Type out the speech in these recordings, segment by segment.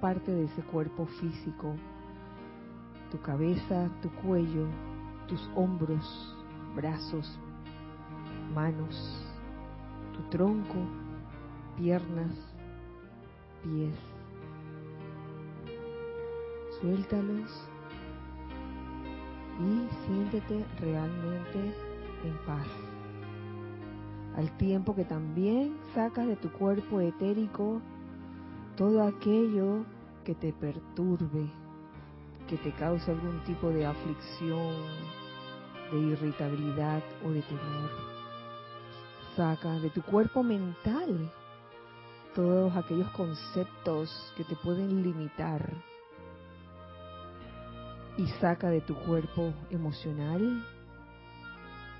parte de ese cuerpo físico, tu cabeza, tu cuello, tus hombros, brazos, manos, tu tronco, piernas, pies. Suéltalos y siéntete realmente en paz. Al tiempo que también sacas de tu cuerpo etérico todo aquello que te perturbe, que te cause algún tipo de aflicción, de irritabilidad o de temor. Saca de tu cuerpo mental todos aquellos conceptos que te pueden limitar y saca de tu cuerpo emocional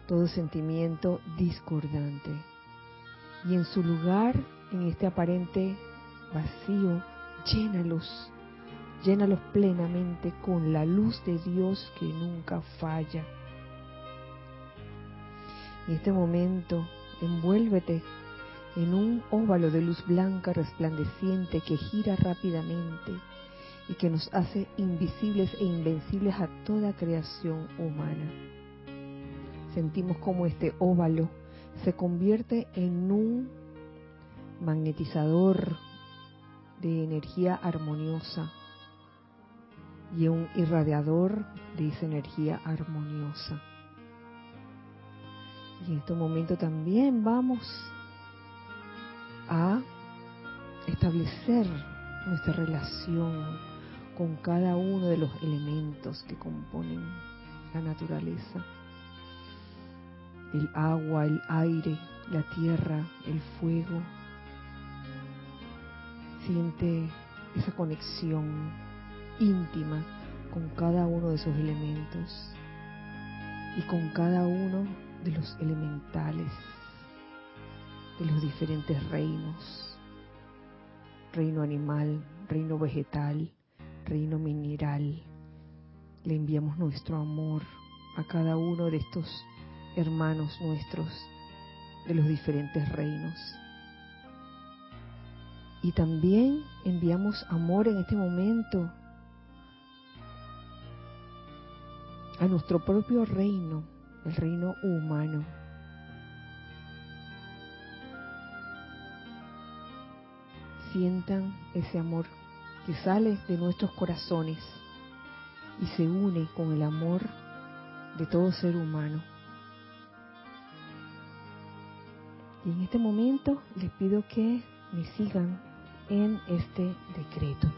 todo sentimiento discordante. Y en su lugar, en este aparente vacío, llénalos, llénalos plenamente con la luz de Dios que nunca falla. En este momento, envuélvete en un óvalo de luz blanca resplandeciente que gira rápidamente y que nos hace invisibles e invencibles a toda creación humana. Sentimos como este óvalo se convierte en un magnetizador de energía armoniosa y un irradiador de esa energía armoniosa. Y en este momento también vamos a establecer nuestra relación con cada uno de los elementos que componen la naturaleza. El agua, el aire, la tierra, el fuego. Siente esa conexión íntima con cada uno de esos elementos y con cada uno de los elementales de los diferentes reinos. Reino animal, reino vegetal, reino mineral. Le enviamos nuestro amor a cada uno de estos hermanos nuestros de los diferentes reinos. Y también enviamos amor en este momento a nuestro propio reino, el reino humano. Sientan ese amor que sale de nuestros corazones y se une con el amor de todo ser humano. Y en este momento les pido que me sigan en este decreto.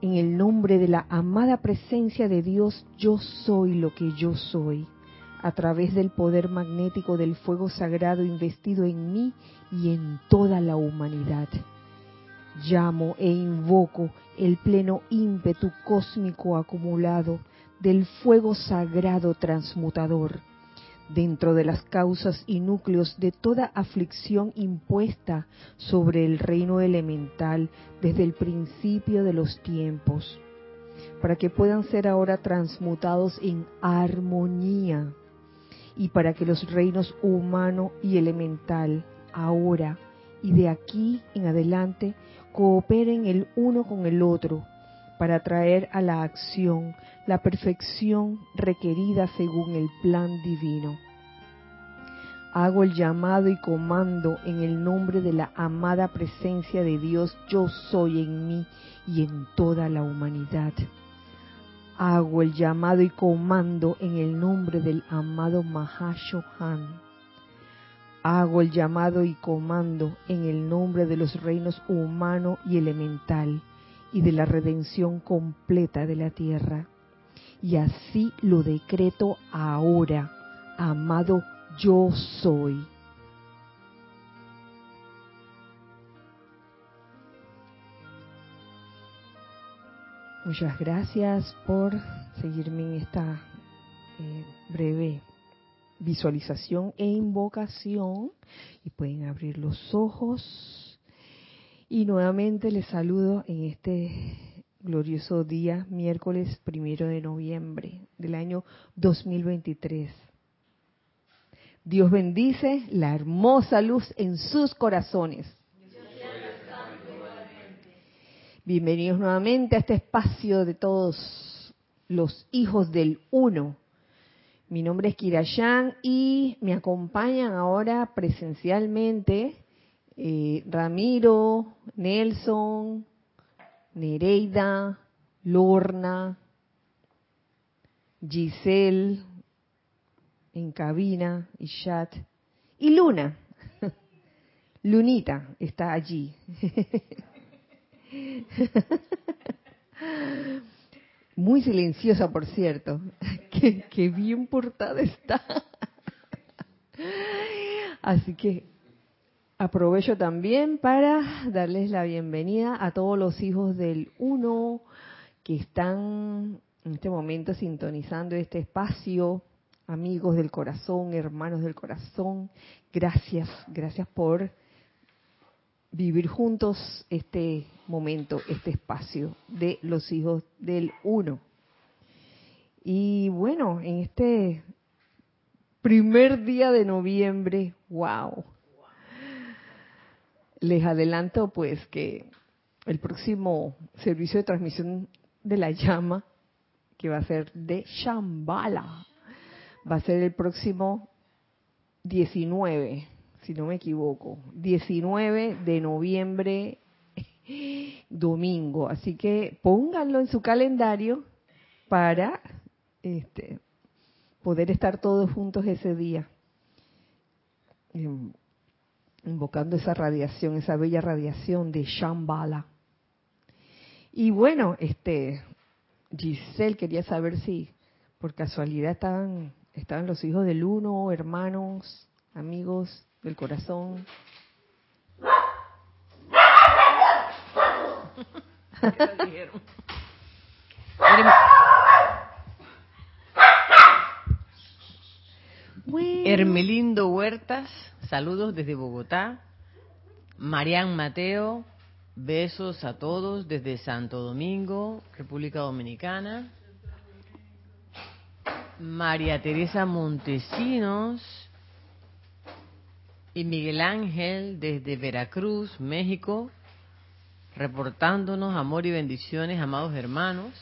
En el nombre de la amada presencia de Dios, yo soy lo que yo soy, a través del poder magnético del fuego sagrado investido en mí y en toda la humanidad. Llamo e invoco el pleno ímpetu cósmico acumulado del fuego sagrado transmutador dentro de las causas y núcleos de toda aflicción impuesta sobre el reino elemental desde el principio de los tiempos, para que puedan ser ahora transmutados en armonía y para que los reinos humano y elemental ahora y de aquí en adelante cooperen el uno con el otro para traer a la acción la perfección requerida según el plan divino. Hago el llamado y comando en el nombre de la amada presencia de Dios, yo soy en mí y en toda la humanidad. Hago el llamado y comando en el nombre del amado Mahashohan Hago el llamado y comando en el nombre de los reinos humano y elemental y de la redención completa de la tierra. Y así lo decreto ahora, amado yo soy. Muchas gracias por seguirme en esta eh, breve visualización e invocación y pueden abrir los ojos. Y nuevamente les saludo en este glorioso día, miércoles primero de noviembre del año 2023. Dios bendice la hermosa luz en sus corazones. Bienvenidos nuevamente a este espacio de todos los hijos del uno. Mi nombre es Kirayan y me acompañan ahora presencialmente eh, Ramiro, Nelson, Nereida, Lorna, Giselle en cabina y y Luna. Lunita está allí. Muy silenciosa, por cierto. Qué, bien portada está. Así que aprovecho también para darles la bienvenida a todos los hijos del Uno que están en este momento sintonizando este espacio, amigos del corazón, hermanos del corazón. Gracias, gracias por vivir juntos este momento, este espacio de los hijos del uno. Y bueno, en este primer día de noviembre, wow. Les adelanto pues que el próximo servicio de transmisión de la llama, que va a ser de Shambhala, va a ser el próximo 19 si no me equivoco, 19 de noviembre, domingo. Así que pónganlo en su calendario para este, poder estar todos juntos ese día, em, invocando esa radiación, esa bella radiación de Shambhala. Y bueno, este Giselle quería saber si por casualidad estaban, los hijos del uno, hermanos, amigos del corazón. Hermelindo Huertas, saludos desde Bogotá. Marian Mateo, besos a todos desde Santo Domingo, República Dominicana. María Teresa Montesinos, y Miguel Ángel desde Veracruz, México, reportándonos amor y bendiciones, amados hermanos.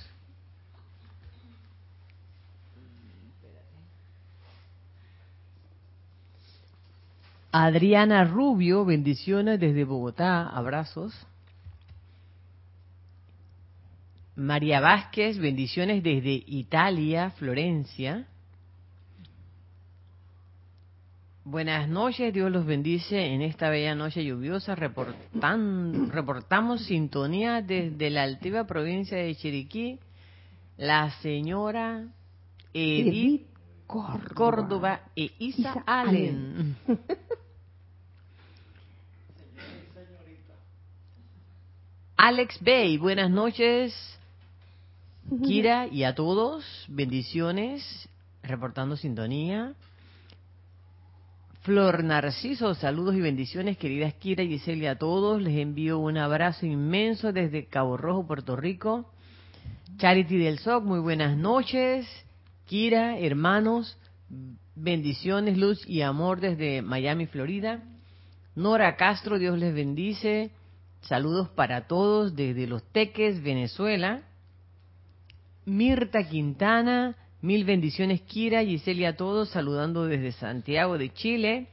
Adriana Rubio, bendiciones desde Bogotá, abrazos. María Vázquez, bendiciones desde Italia, Florencia. Buenas noches, Dios los bendice en esta bella noche lluviosa. reportamos sintonía desde la altiva provincia de Chiriquí. La señora Edith, Córdoba. e Isa, Allen. Alex Bay, buenas noches. Kira y a todos, bendiciones, reportando sintonía. Flor Narciso, saludos y bendiciones, queridas Kira y Giselle a todos. Les envío un abrazo inmenso desde Cabo Rojo, Puerto Rico. Charity del SOC, muy buenas noches. Kira, hermanos, bendiciones, luz y amor desde Miami, Florida. Nora Castro, Dios les bendice. Saludos para todos desde Los Teques, Venezuela. Mirta Quintana, Mil bendiciones, Kira, Giselle a todos, saludando desde Santiago de Chile.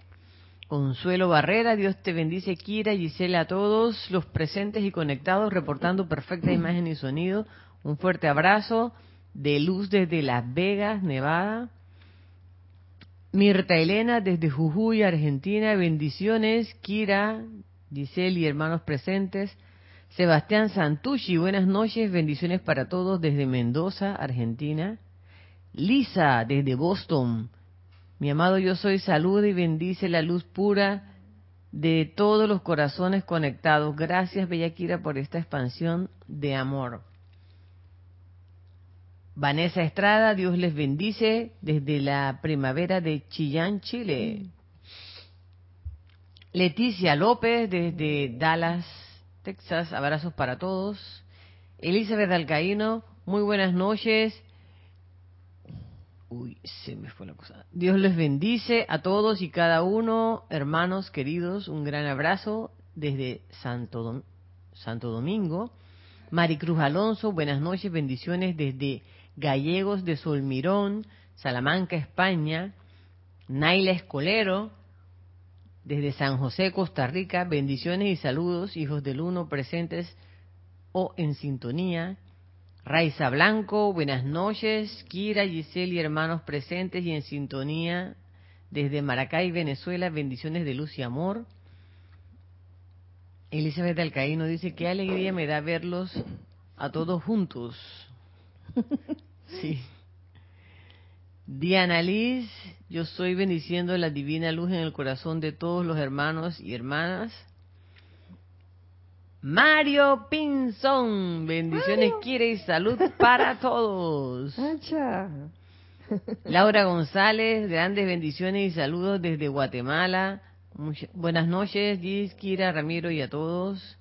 Consuelo Barrera, Dios te bendice, Kira, Giselle a todos, los presentes y conectados, reportando perfecta imagen y sonido. Un fuerte abrazo de luz desde Las Vegas, Nevada. Mirta Elena desde Jujuy, Argentina, bendiciones, Kira, Giselle y hermanos presentes. Sebastián Santucci, buenas noches, bendiciones para todos desde Mendoza, Argentina. Lisa, desde Boston. Mi amado, yo soy salud y bendice la luz pura de todos los corazones conectados. Gracias, Bellaquira, por esta expansión de amor. Vanessa Estrada, Dios les bendice desde la primavera de Chillán, Chile. Leticia López desde Dallas, Texas, abrazos para todos. Elizabeth Alcaíno, muy buenas noches. Uy, se me fue la cosa. Dios les bendice a todos y cada uno, hermanos queridos, un gran abrazo desde Santo, Santo Domingo. Maricruz Alonso, buenas noches, bendiciones desde Gallegos de Solmirón, Salamanca, España. Naila Escolero, desde San José, Costa Rica, bendiciones y saludos, hijos del uno presentes o en sintonía. Raiza Blanco, buenas noches. Kira, Giselle y hermanos presentes y en sintonía desde Maracay, Venezuela, bendiciones de luz y amor. Elizabeth Alcaíno dice, qué alegría me da verlos a todos juntos. Sí. Diana Liz, yo soy bendiciendo la divina luz en el corazón de todos los hermanos y hermanas. Mario Pinzón, bendiciones, quiere y salud para todos. Laura González, grandes bendiciones y saludos desde Guatemala. buenas noches, Gis, Kira, Ramiro y a todos.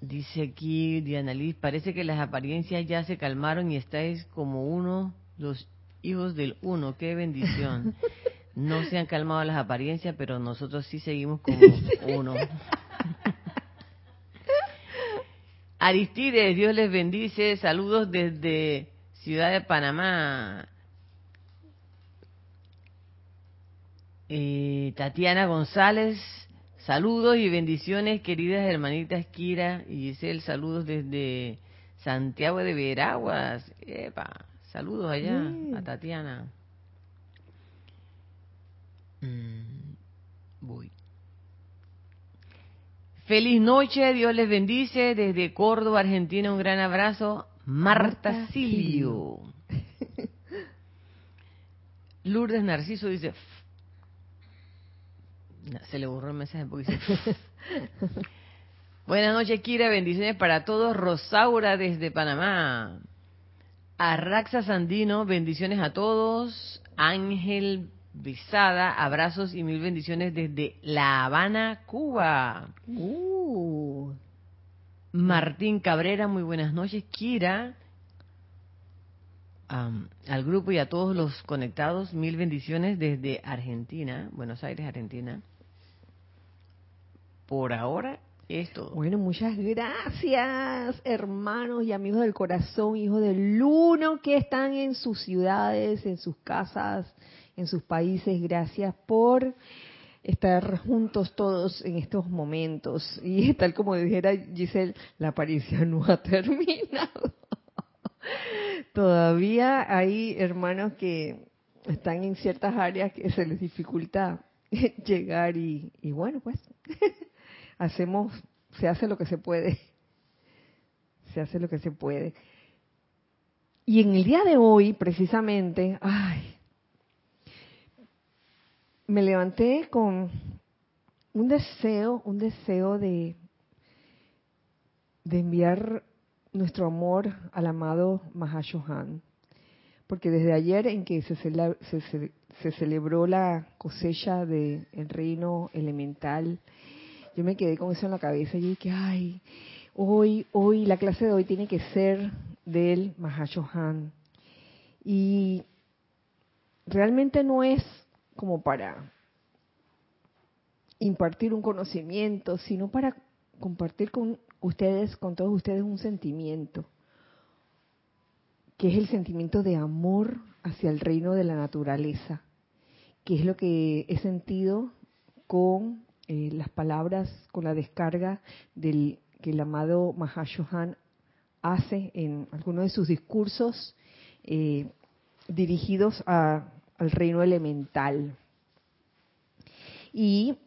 Dice aquí Diana Liz, parece que las apariencias ya se calmaron y estáis como uno, los hijos del uno. Qué bendición. No se han calmado las apariencias, pero nosotros sí seguimos como uno. Aristides, Dios les bendice. Saludos desde Ciudad de Panamá. Eh, Tatiana González, Saludos y bendiciones, queridas hermanitas Kira y Giselle. Saludos desde Santiago de Veraguas. Epa, saludos allá a Tatiana. Mm, voy. Feliz noche, Dios les bendice. Desde Córdoba, Argentina, un gran abrazo. Marta Silio. Lourdes Narciso dice, se le borró el mensaje porque Buenas noches, Kira. Bendiciones para todos. Rosaura desde Panamá. Arraxa Sandino, bendiciones a todos. Ángel Visada, abrazos y mil bendiciones desde La Habana, Cuba. Uh. Martín Cabrera, muy buenas noches. Kira, al grupo y a todos los conectados, mil bendiciones desde Argentina, Buenos Aires, Argentina por ahora es todo. Bueno, muchas gracias, hermanos y amigos del corazón, hijos del uno que están en sus ciudades, en sus casas, en sus países. Gracias por estar juntos todos en estos momentos. Y tal como dijera Giselle, la aparición no ha terminado. Todavía hay hermanos que están en ciertas áreas que se les dificulta llegar y, y bueno, pues hacemos, se hace lo que se puede. Se hace lo que se puede. Y en el día de hoy, precisamente, ay, me levanté con un deseo, un deseo de, de enviar nuestro amor al amado Mahashohan. Porque desde ayer en que se, se, se celebró la cosecha del reino elemental, yo me quedé con eso en la cabeza y dije, ay, hoy, hoy, la clase de hoy tiene que ser del Mahashohan. Y realmente no es como para impartir un conocimiento, sino para compartir con ustedes, con todos ustedes, un sentimiento, que es el sentimiento de amor hacia el reino de la naturaleza, que es lo que he sentido con eh, las palabras con la descarga del que el amado Mahashohan hace en algunos de sus discursos eh, dirigidos al reino elemental. Y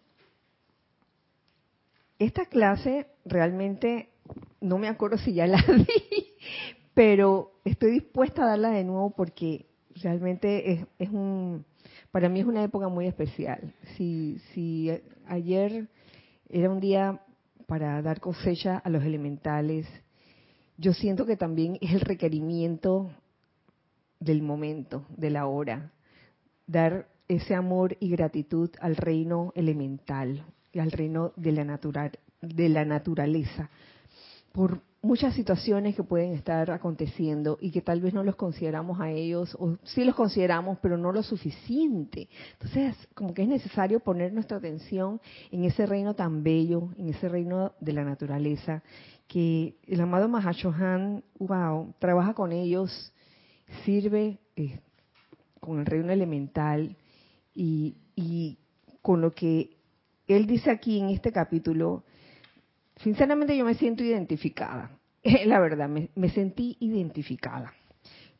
esta clase realmente no me acuerdo si ya la di, pero estoy dispuesta a darla de nuevo porque realmente es un para mí es una época muy especial. Si, si ayer era un día para dar cosecha a los elementales, yo siento que también es el requerimiento del momento, de la hora, dar ese amor y gratitud al reino elemental al reino de la, de la naturaleza. Por muchas situaciones que pueden estar aconteciendo y que tal vez no los consideramos a ellos, o sí los consideramos, pero no lo suficiente. Entonces, como que es necesario poner nuestra atención en ese reino tan bello, en ese reino de la naturaleza, que el amado Mahashohan, wow, trabaja con ellos, sirve eh, con el reino elemental y, y con lo que él dice aquí en este capítulo, sinceramente yo me siento identificada. La verdad, me, sentí identificada.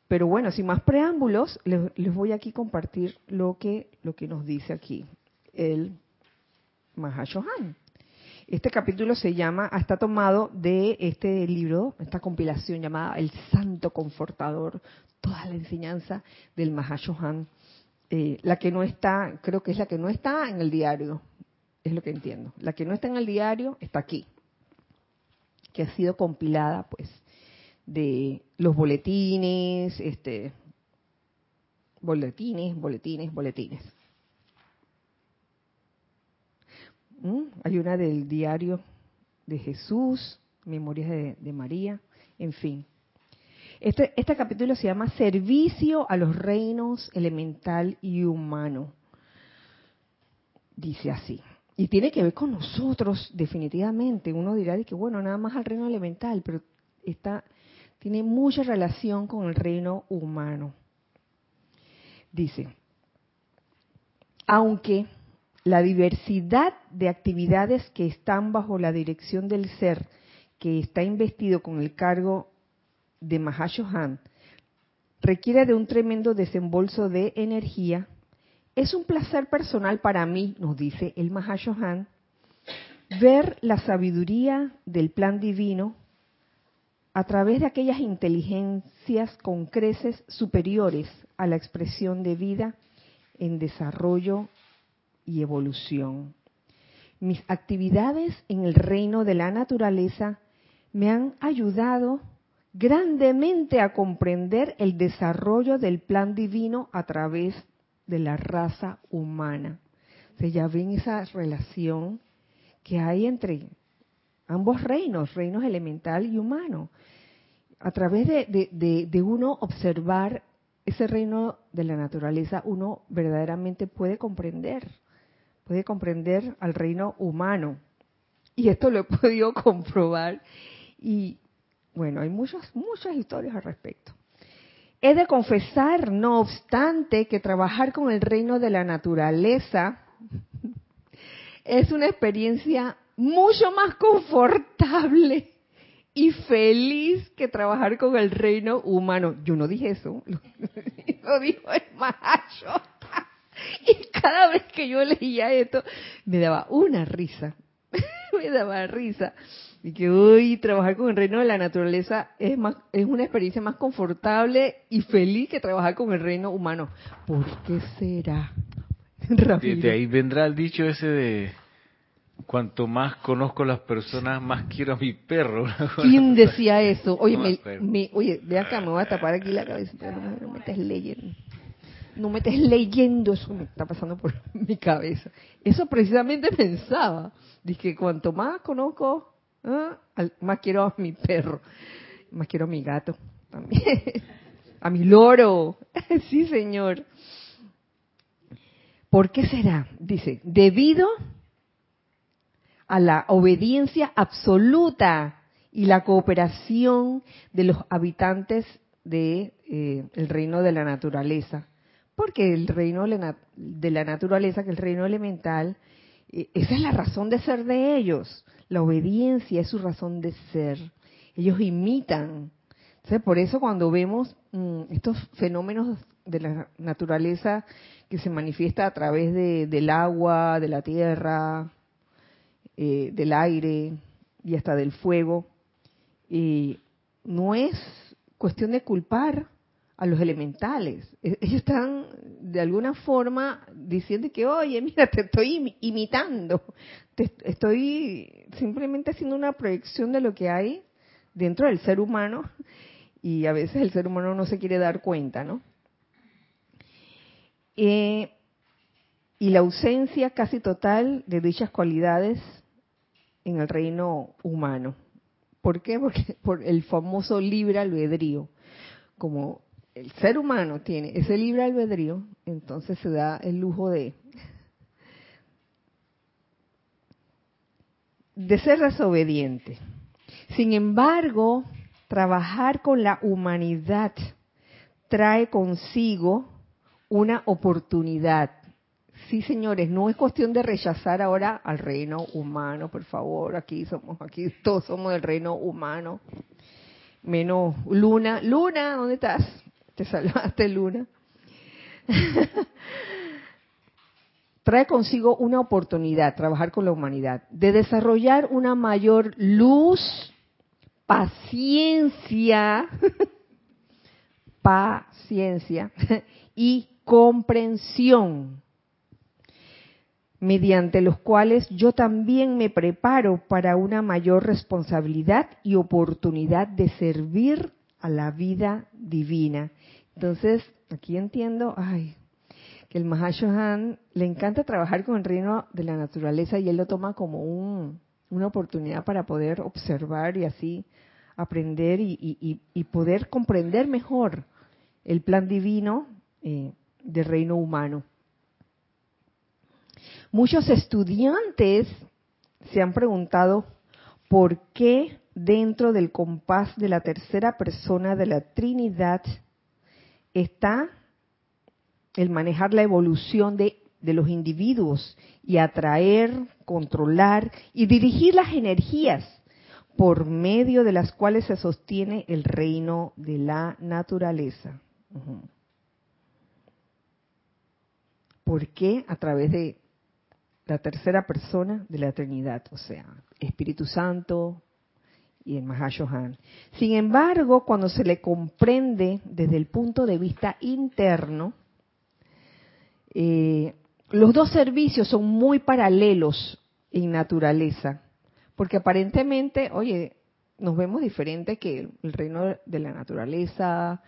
Pero bueno, sin más preámbulos, les, voy aquí a compartir lo que, lo que nos dice aquí el Mahashohan. Este capítulo se llama, está tomado de este libro, esta compilación llamada El Santo Confortador, toda la enseñanza del Mahashohan. Eh, la que no está, creo que es la que no está en el diario, es lo que entiendo. La que no está en el diario está aquí, que ha sido compilada pues de los boletines, este boletines, boletines, boletines. ¿Mm? Hay una del diario de Jesús, Memorias de, María, en fin. Este, este capítulo se llama Servicio a los reinos elemental y humano. Dice así. Y tiene que ver con nosotros, definitivamente. Uno dirá que, bueno, nada más al reino elemental, pero está, tiene mucha relación con el reino humano. Dice, aunque la diversidad de actividades que están bajo la dirección del ser que está investido con el cargo de Mahashohan requiere de un tremendo desembolso de energía, es un placer personal para mí, nos dice el Mahashohan, ver la sabiduría del plan divino a través de aquellas inteligencias con creces superiores a la expresión de vida en desarrollo y evolución. Mis actividades en el reino de la naturaleza me han ayudado grandemente a comprender el desarrollo del plan divino a través de la raza humana. Se ya ven esa relación que hay entre ambos reinos, reinos elemental y humano. A través de, de, uno observar ese reino de la naturaleza, uno verdaderamente puede comprender, puede comprender al reino humano. Y esto lo he podido comprobar. Y bueno, hay muchas, muchas historias al respecto. He de confesar, no obstante, que trabajar con el reino de la naturaleza es una experiencia mucho más confortable y feliz que trabajar con el reino humano. Yo no dije eso, lo dijo el macho. Y cada vez que yo leía esto, me daba una risa, me daba risa y que hoy trabajar con el reino de la naturaleza es más es una experiencia más confortable y feliz que trabajar con el reino humano. ¿Por qué será? De, ahí vendrá el dicho ese de cuanto más conozco a las personas, más quiero a mi perro. ¿Quién decía eso? Oye, me, oye, ve acá, me voy a tapar aquí la cabeza, pero no, me estés leyendo. No me estés leyendo, eso me está pasando por mi cabeza. Eso precisamente pensaba. Dije, cuanto más conozco Ah, más quiero a mi perro, más quiero a mi gato también, a mi loro. sí, señor. ¿Por qué será? Dice, debido a la obediencia absoluta y la cooperación de los habitantes del de, eh, reino de la naturaleza. Porque el reino de la naturaleza, que es el reino elemental, eh, esa es la razón de ser de ellos. La obediencia es su razón de ser. Ellos imitan. por eso cuando vemos mm, estos fenómenos de la naturaleza que se manifiesta a través de, del agua, de la tierra, eh, del aire y hasta del fuego, y no es cuestión de culpar a los elementales. E-, ellos están de alguna forma diciendo que, oye, mira, te estoy imitando, te estoy simplemente haciendo una proyección de lo que hay dentro del ser humano y a veces el ser humano no se quiere dar cuenta, ¿no? Eh, y la ausencia casi total de dichas cualidades en el reino humano. ¿Por qué? Porque por el famoso libre albedrío. Como el ser humano tiene ese libre albedrío, entonces se da el lujo de de ser desobediente. Sin embargo, trabajar con la humanidad trae consigo una oportunidad. Sí, señores, no es cuestión de rechazar ahora al reino humano, por favor, aquí somos, aquí todos somos del reino humano. Menos Luna, Luna, ¿dónde estás? Te salvaste, Luna. trae consigo una oportunidad, trabajar con la humanidad, de desarrollar una mayor luz, paciencia, paciencia y comprensión, mediante los cuales yo también me preparo para una mayor responsabilidad y oportunidad de servir a la vida divina. Entonces, aquí entiendo, ay, que el Mahashohan le encanta trabajar con el reino de la naturaleza y él lo toma como una oportunidad para poder observar y así aprender y, poder comprender mejor el plan divino eh, del reino humano. Muchos estudiantes se han preguntado por qué dentro del compás de la tercera persona de la Trinidad está el manejar la evolución de, los individuos y atraer, controlar y dirigir las energías por medio de las cuales se sostiene el reino de la naturaleza. ¿Por qué? A través de la tercera persona de la Trinidad, o sea, Espíritu Santo y el Mahashohan. Sin embargo, cuando se le comprende desde el punto de vista interno, eh, los dos servicios son muy paralelos en naturaleza, porque aparentemente, oye, nos vemos diferentes que el reino de la naturaleza,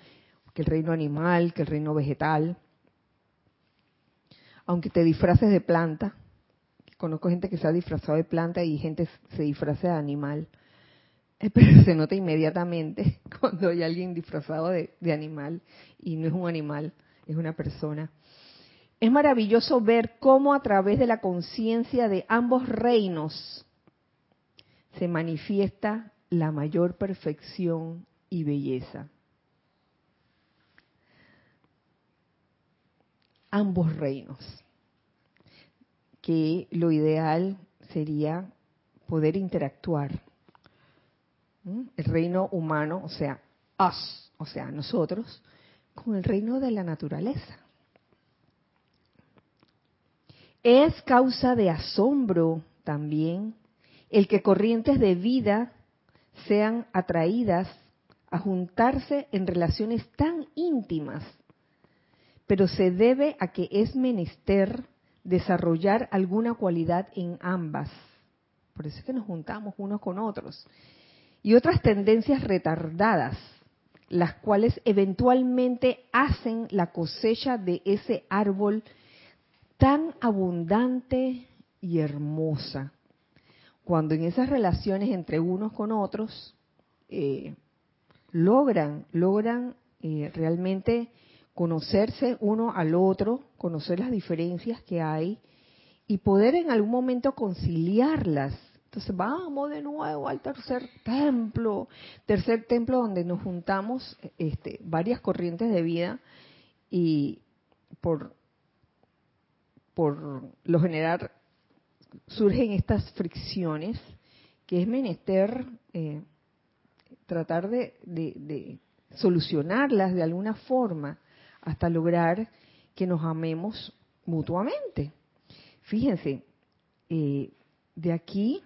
que el reino animal, que el reino vegetal. Aunque te disfraces de planta, conozco gente que se ha disfrazado de planta y gente se disfraza de animal, pero se nota inmediatamente cuando hay alguien disfrazado de animal y no es un animal, es una persona. Es maravilloso ver cómo a través de la conciencia de ambos reinos se manifiesta la mayor perfección y belleza. Ambos reinos, que lo ideal sería poder interactuar. El reino humano, o sea, us, o sea, nosotros, con el reino de la naturaleza. Es causa de asombro también el que corrientes de vida sean atraídas a juntarse en relaciones tan íntimas, pero se debe a que es menester desarrollar alguna cualidad en ambas. Por eso es que nos juntamos unos con otros. Y otras tendencias retardadas, las cuales eventualmente hacen la cosecha de ese árbol tan abundante y hermosa. Cuando en esas relaciones entre unos con otros eh, logran, logran eh, realmente conocerse uno al otro, conocer las diferencias que hay y poder en algún momento conciliarlas. Entonces vamos de nuevo al tercer templo, tercer templo donde nos juntamos este, varias corrientes de vida y por por lo general surgen estas fricciones que es menester eh, tratar de, solucionarlas de alguna forma hasta lograr que nos amemos mutuamente. Fíjense, eh, de aquí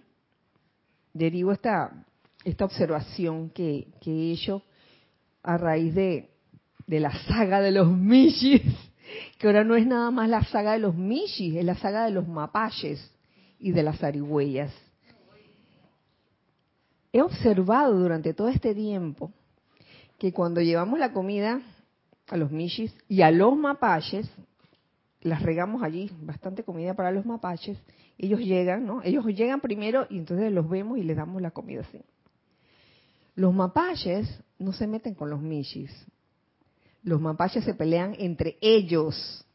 derivo esta, esta observación que, he hecho a raíz de, de la saga de los Mishis que ahora no es nada más la saga de los Mishis, es la saga de los Mapayes y de las Arihuellas. He observado durante todo este tiempo que cuando llevamos la comida a los Mishis y a los Mapayes, las regamos allí, bastante comida para los Mapaches, ellos llegan, ¿no? Ellos llegan primero y entonces los vemos y les damos la comida así. Los mapaches no se meten con los mishis. Los mapaches se pelean entre ellos.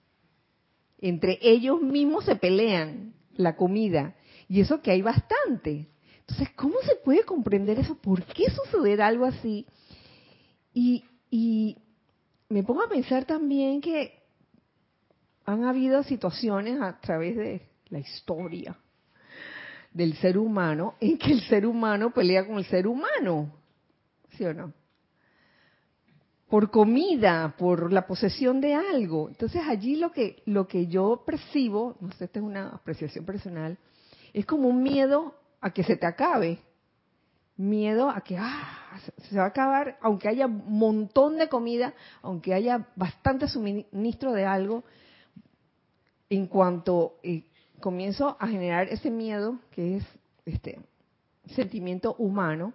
Entre ellos mismos se pelean la comida. Y eso que hay bastante. Entonces, ¿cómo se puede comprender eso? ¿Por qué suceder algo así? Y, y me pongo a pensar también que han habido situaciones a través de la historia del ser humano en que el ser humano pelea con el ser humano. ¿Sí o no? Por comida, por la posesión de algo. Entonces allí lo que, lo que yo percibo, no sé, esta es una apreciación personal, es como un miedo a que se te acabe. Miedo a que ah, se va a acabar, aunque haya un montón de comida, aunque haya bastante suministro de algo, en cuanto eh, comienzo a generar ese miedo, que es este sentimiento humano,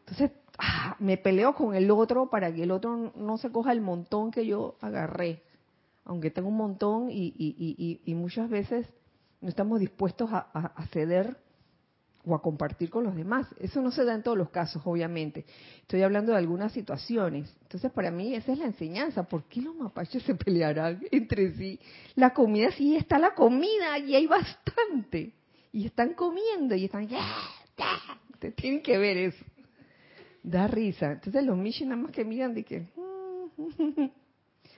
entonces ah, me peleo con el otro para que el otro no se coja el montón que yo agarré, aunque tengo un montón y, muchas veces no estamos dispuestos a, ceder o a compartir con los demás. Eso no se da en todos los casos, obviamente. Estoy hablando de algunas situaciones. Entonces, para mí esa es la enseñanza. ¿Por qué los mapaches se pelearán entre sí? La comida sí está la comida y hay bastante. Y están comiendo y están... Te tienen que ver eso. Da risa. Entonces los mishi nada más que miran de que...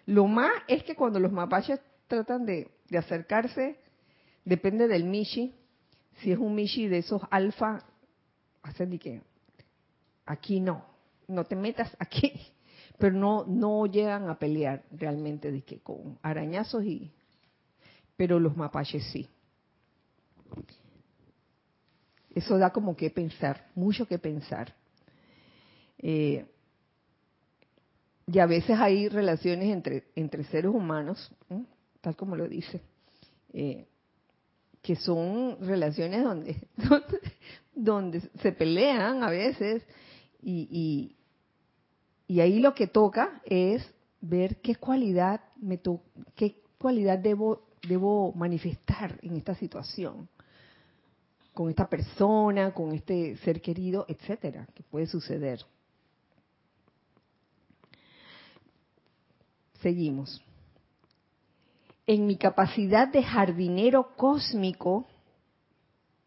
Lo más es que cuando los mapaches tratan de, de acercarse, depende del mishi, si es un Mishi de esos alfa, hacen de que aquí no, no te metas aquí, pero no no llegan a pelear realmente de que con arañazos y pero los mapaches sí. Eso da como que pensar, mucho que pensar. Eh, y a veces hay relaciones entre, entre seres humanos, tal como lo dice, eh, que son relaciones donde, donde, se pelean a veces y, y, ahí lo que toca es ver qué cualidad me qué cualidad debo debo manifestar en esta situación con esta persona, con este ser querido, etcétera, que puede suceder. Seguimos en mi capacidad de jardinero cósmico,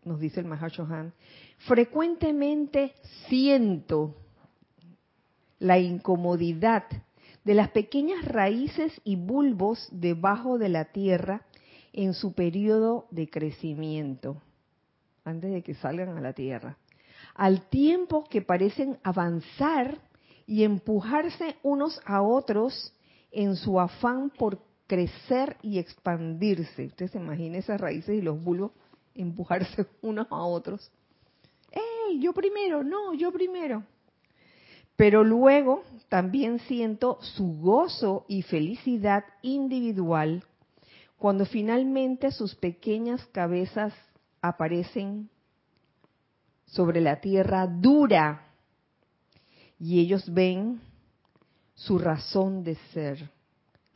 nos dice el Mahashohan, frecuentemente siento la incomodidad de las pequeñas raíces y bulbos debajo de la tierra en su periodo de crecimiento, antes de que salgan a la tierra, al tiempo que parecen avanzar y empujarse unos a otros en su afán por crecer y expandirse. Usted se imagina esas raíces y los bulbos empujarse unos a otros. ¡Ey! Yo primero, no, yo primero. Pero luego también siento su gozo y felicidad individual cuando finalmente sus pequeñas cabezas aparecen sobre la tierra dura y ellos ven su razón de ser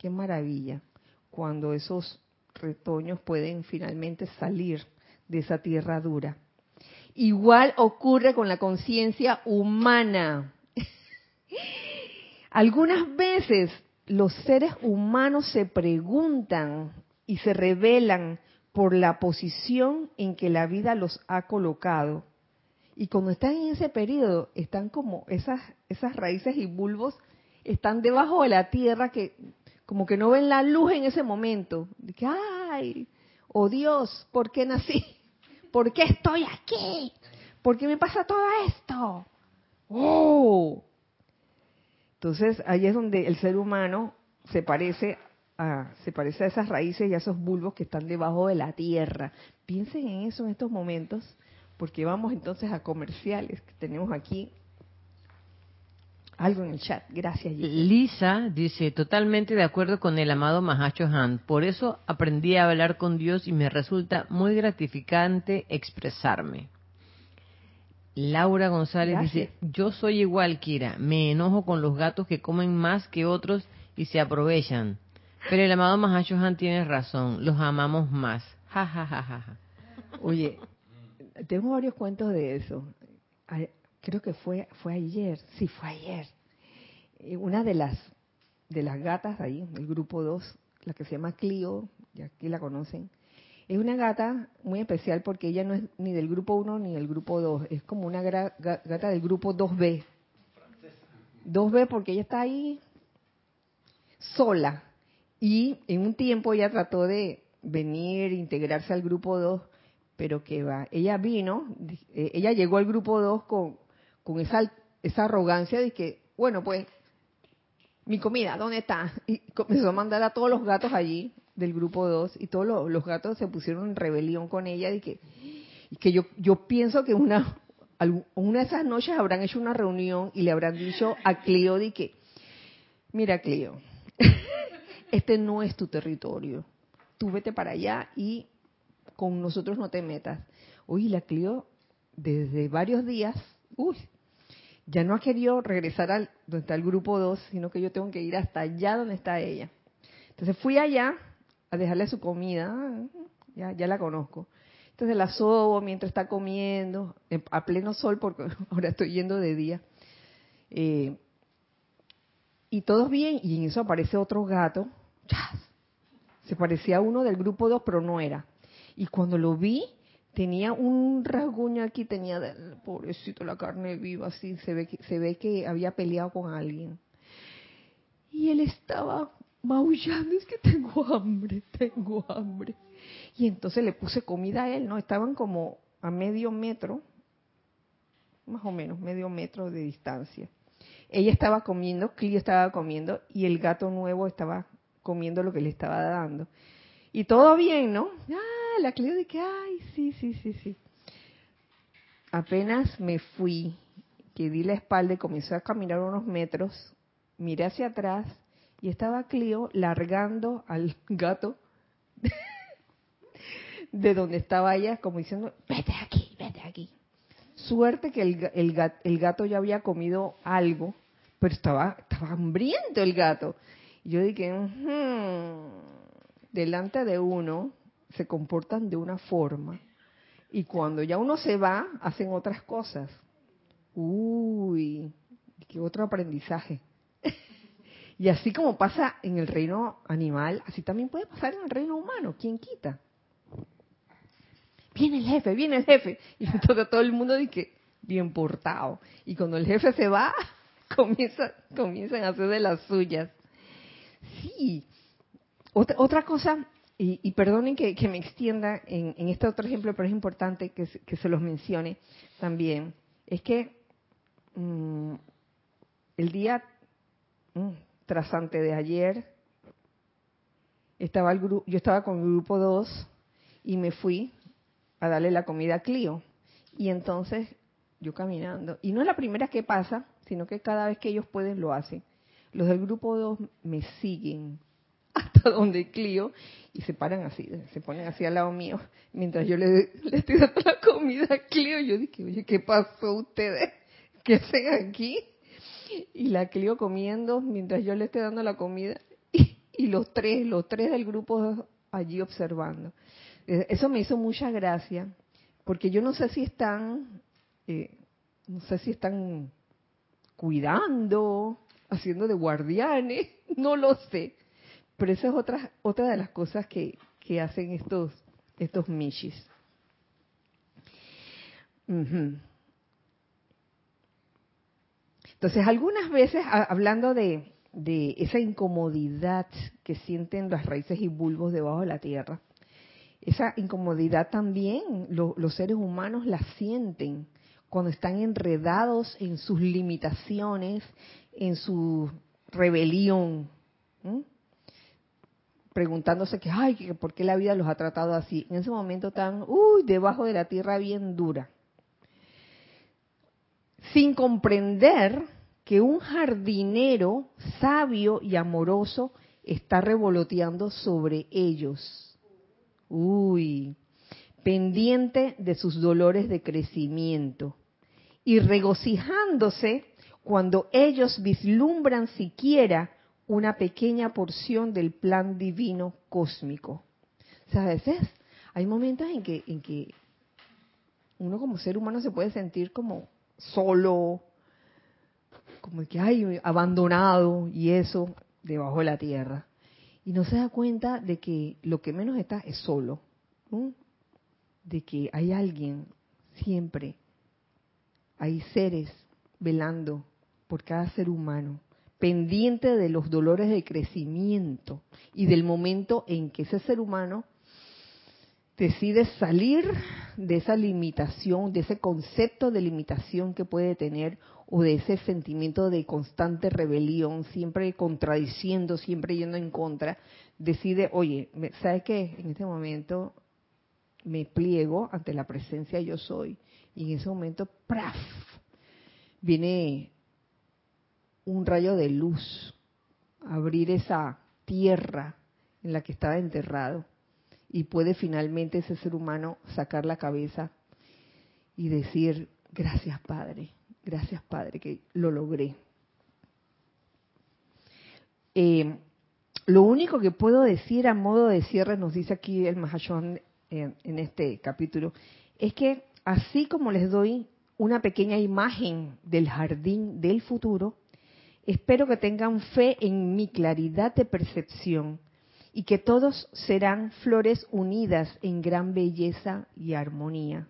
Qué maravilla cuando esos retoños pueden finalmente salir de esa tierra dura. Igual ocurre con la conciencia humana. Algunas veces los seres humanos se preguntan y se revelan por la posición en que la vida los ha colocado. Y cuando están en ese periodo, están como esas, esas raíces y bulbos, están debajo de la tierra que como que no ven la luz en ese momento. Que, ay, oh Dios, ¿por qué nací? ¿Por qué estoy aquí? ¿Por qué me pasa todo esto? ¡Oh! Entonces, ahí es donde el ser humano se parece a, se parece a esas raíces y a esos bulbos que están debajo de la tierra. Piensen en eso en estos momentos, porque vamos entonces a comerciales que tenemos aquí algo en el chat. Gracias. Lisa dice, totalmente de acuerdo con el amado Mahacho Han. Por eso aprendí a hablar con Dios y me resulta muy gratificante expresarme. Laura González dice, yo soy igual, Kira. Me enojo con los gatos que comen más que otros y se aprovechan. Pero el amado Mahacho Han tiene razón. Los amamos más. Ja, Oye, tengo varios cuentos de eso creo que fue, fue ayer, sí, fue ayer. Una de las, de las gatas ahí, el grupo 2, la que se llama Clio, ya aquí la conocen, es una gata muy especial porque ella no es ni del grupo 1 ni del grupo 2, es como una gata del grupo 2B. 2B porque ella está ahí sola. Y en un tiempo ella trató de venir, integrarse al grupo 2, pero que va. Ella vino, eh, ella llegó al grupo 2 con, con esa, esa arrogancia de que, bueno, pues, mi comida, ¿dónde está? Y comenzó a mandar a todos los gatos allí del grupo 2 y todos los, gatos se pusieron en rebelión con ella y que, que yo, yo pienso que una, una de esas noches habrán hecho una reunión y le habrán dicho a Cleo de que, mira Cleo, este no es tu territorio, tú vete para allá y con nosotros no te metas. Uy, la Clio desde varios días, uy, ya no ha querido regresar al donde está el grupo 2, sino que yo tengo que ir hasta allá donde está ella. Entonces fui allá a dejarle su comida, ya, ya la conozco. Entonces la sobo mientras está comiendo, a pleno sol, porque ahora estoy yendo de día. Eh, y todos bien, y en eso aparece otro gato. Se parecía a uno del grupo 2, pero no era. Y cuando lo vi, tenía un rasguño aquí, tenía, pobrecito, la carne viva, así, se ve, que, se ve que había peleado con alguien. Y él estaba maullando, es que tengo hambre, tengo hambre. Y entonces le puse comida a él, ¿no? Estaban como a medio metro, más o menos, medio metro de distancia. Ella estaba comiendo, Clio estaba comiendo y el gato nuevo estaba comiendo lo que le estaba dando. Y todo bien, ¿no? Ah, la Clio de que, ay, sí, sí, sí, sí. Apenas me fui, que di la espalda y comencé a caminar unos metros, miré hacia atrás y estaba Clio largando al gato de donde estaba ella, como diciendo, vete aquí, vete aquí. Suerte que el, el, gato ya había comido algo, pero estaba, estaba hambriento el gato. Yo dije, delante de uno se comportan de una forma y cuando ya uno se va, hacen otras cosas. Uy, qué otro aprendizaje. y así como pasa en el reino animal, así también puede pasar en el reino humano. ¿Quién quita? Viene el jefe, viene el jefe. Y entonces todo el mundo dice, bien portado. Y cuando el jefe se va, comienza, comienzan a hacer de las suyas. Sí. Otra, otra cosa, y, perdonen que, me extienda en, este otro ejemplo, pero es importante que, se los mencione también, es que mm, el día mm, trasante de ayer, estaba el yo estaba con el grupo 2 y me fui a darle la comida a Clio. Y entonces yo caminando, y no es la primera que pasa, sino que cada vez que ellos pueden lo hacen. Los del grupo 2 me siguen hasta donde Clio y se paran así, se ponen así al lado mío, mientras yo le, estoy dando la comida a Clio. Yo dije, oye, ¿qué pasó ustedes? ¿Qué hacen aquí? Y la Clio comiendo mientras yo le estoy dando la comida y, los tres, los tres del grupo allí observando. Eh, eso me hizo mucha gracia, porque yo no sé si están, eh, no sé si están cuidando, haciendo de guardianes, no lo sé. Pero esa es otra, otra de las cosas que, que hacen estos, estos mishis. Entonces, algunas veces, hablando de, de, esa incomodidad que sienten las raíces y bulbos debajo de la tierra, esa incomodidad también los seres humanos la sienten cuando están enredados en sus limitaciones, en su rebelión, preguntándose que, ay, que por qué la vida los ha tratado así. En ese momento están, uy, debajo de la tierra bien dura. Sin comprender que un jardinero sabio y amoroso está revoloteando sobre ellos. Uy, pendiente de sus dolores de crecimiento y regocijándose cuando ellos vislumbran siquiera una pequeña porción del plan divino cósmico. O sea, a veces hay momentos en que, en que uno como ser humano se puede sentir como solo, como que hay abandonado y eso debajo de la tierra. Y no se da cuenta de que lo que menos está es solo, de que hay alguien siempre, hay seres velando por cada ser humano, pendiente de los dolores de crecimiento y del momento en que ese ser humano decide salir de esa limitación, de ese concepto de limitación que puede tener o de ese sentimiento de constante rebelión, siempre contradiciendo, siempre yendo en contra, decide, oye, ¿sabes qué? En este momento me pliego ante la presencia yo soy. Y en ese momento, ¡praf! Viene un rayo de luz, abrir esa tierra en la que estaba enterrado y puede finalmente ese ser humano sacar la cabeza y decir, gracias Padre, gracias Padre, que lo logré. Eh, lo único que puedo decir a modo de cierre, nos dice aquí el Mahashon eh, en este capítulo, es que así como les doy una pequeña imagen del jardín del futuro, espero que tengan fe en mi claridad de percepción y que todos serán flores unidas en gran belleza y armonía.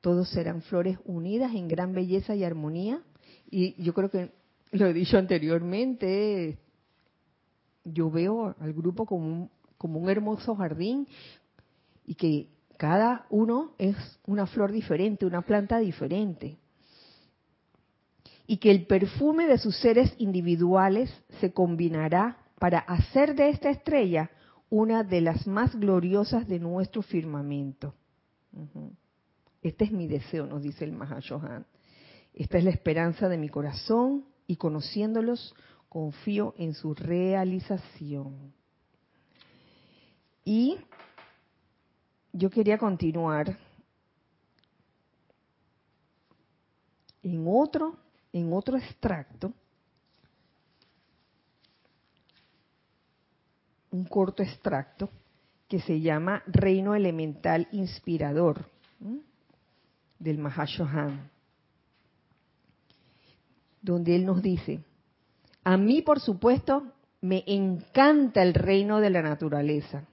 Todos serán flores unidas en gran belleza y armonía. Y yo creo que lo he dicho anteriormente, yo veo al grupo como un, como un hermoso jardín y que cada uno es una flor diferente, una planta diferente. Y que el perfume de sus seres individuales se combinará para hacer de esta estrella una de las más gloriosas de nuestro firmamento. Este es mi deseo, nos dice el Mahashohan. Esta es la esperanza de mi corazón y conociéndolos confío en su realización. Y yo quería continuar en otro, en otro extracto un corto extracto que se llama Reino Elemental Inspirador del Mahashohan, donde él nos dice, a mí por supuesto me encanta el reino de la naturaleza.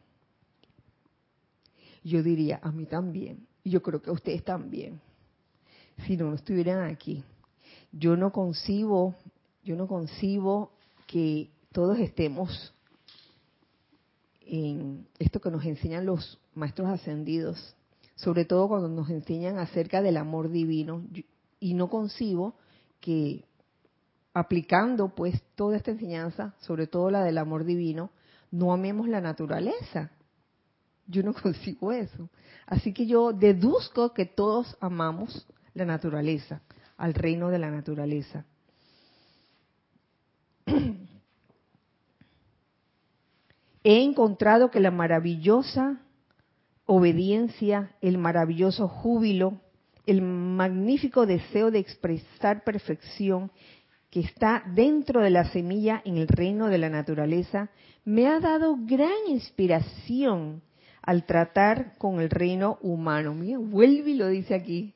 Yo diría, a mí también, y yo creo que a ustedes también, si no, no estuvieran aquí. Yo no concibo, yo no concibo que todos estemos en esto que nos enseñan los maestros ascendidos, sobre todo cuando nos enseñan acerca del amor divino, y no concibo que aplicando pues toda esta enseñanza, sobre todo la del amor divino, no amemos la naturaleza. Yo no concibo eso. Así que yo deduzco que todos amamos la naturaleza, al reino de la naturaleza. he encontrado que la maravillosa obediencia, el maravilloso júbilo, el magnífico deseo de expresar perfección que está dentro de la semilla en el reino de la naturaleza, me ha dado gran inspiración al tratar con el reino humano. Mira, vuelve y lo dice aquí.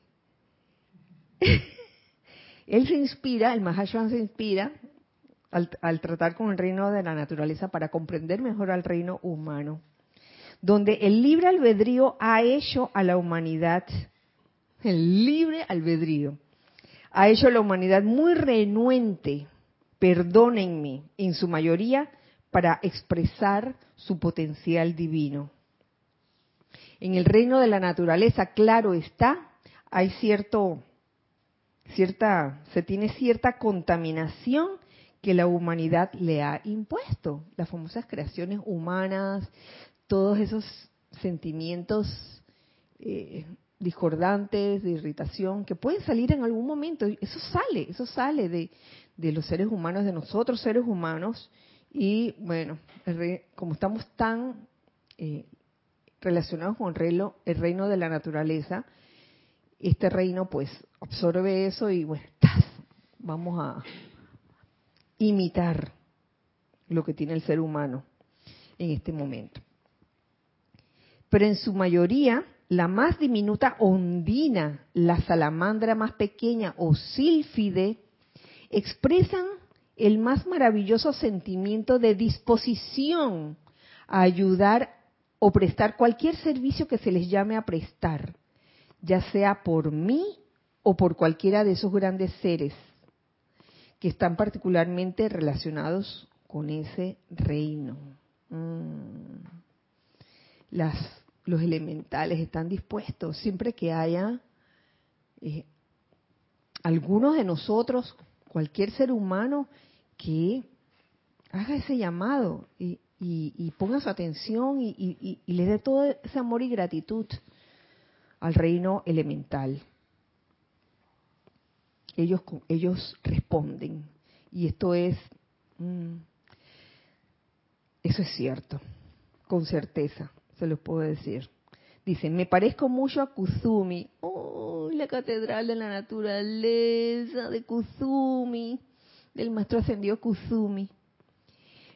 Él se inspira, el Mahashwan se inspira al, tratar con el reino de la naturaleza para comprender mejor al reino humano, donde el libre albedrío ha hecho a la humanidad, el libre albedrío, ha hecho a la humanidad muy renuente, perdónenme, en su mayoría, para expresar su potencial divino. En el reino de la naturaleza, claro está, hay cierto, cierta, se tiene cierta contaminación que la humanidad le ha impuesto, las famosas creaciones humanas, todos esos sentimientos eh, discordantes, de irritación, que pueden salir en algún momento, eso sale, eso sale de, los seres humanos, de nosotros seres humanos, y bueno, como estamos tan eh, relacionados con el reino, el reino de la naturaleza, este reino pues absorbe eso y bueno, vamos a, imitar lo que tiene el ser humano en este momento. Pero en su mayoría la más diminuta ondina, la salamandra más pequeña o sílfide, expresan el más maravilloso sentimiento de disposición a ayudar o prestar cualquier servicio que se les llame a prestar, ya sea por mí o por cualquiera de esos grandes seres que están particularmente relacionados con ese reino. Mm. Las, los elementales están dispuestos siempre que haya eh, algunos de nosotros, cualquier ser humano, que haga ese llamado y, y, ponga su atención y, y, le dé todo ese amor y gratitud al reino elemental. Ellos, ellos responden. Y esto es, mm, eso es cierto, con certeza, se los puedo decir. Dicen, me parezco mucho a Kuzumi. Oh, la catedral de la naturaleza de Kuzumi, del maestro ascendido Kuzumi.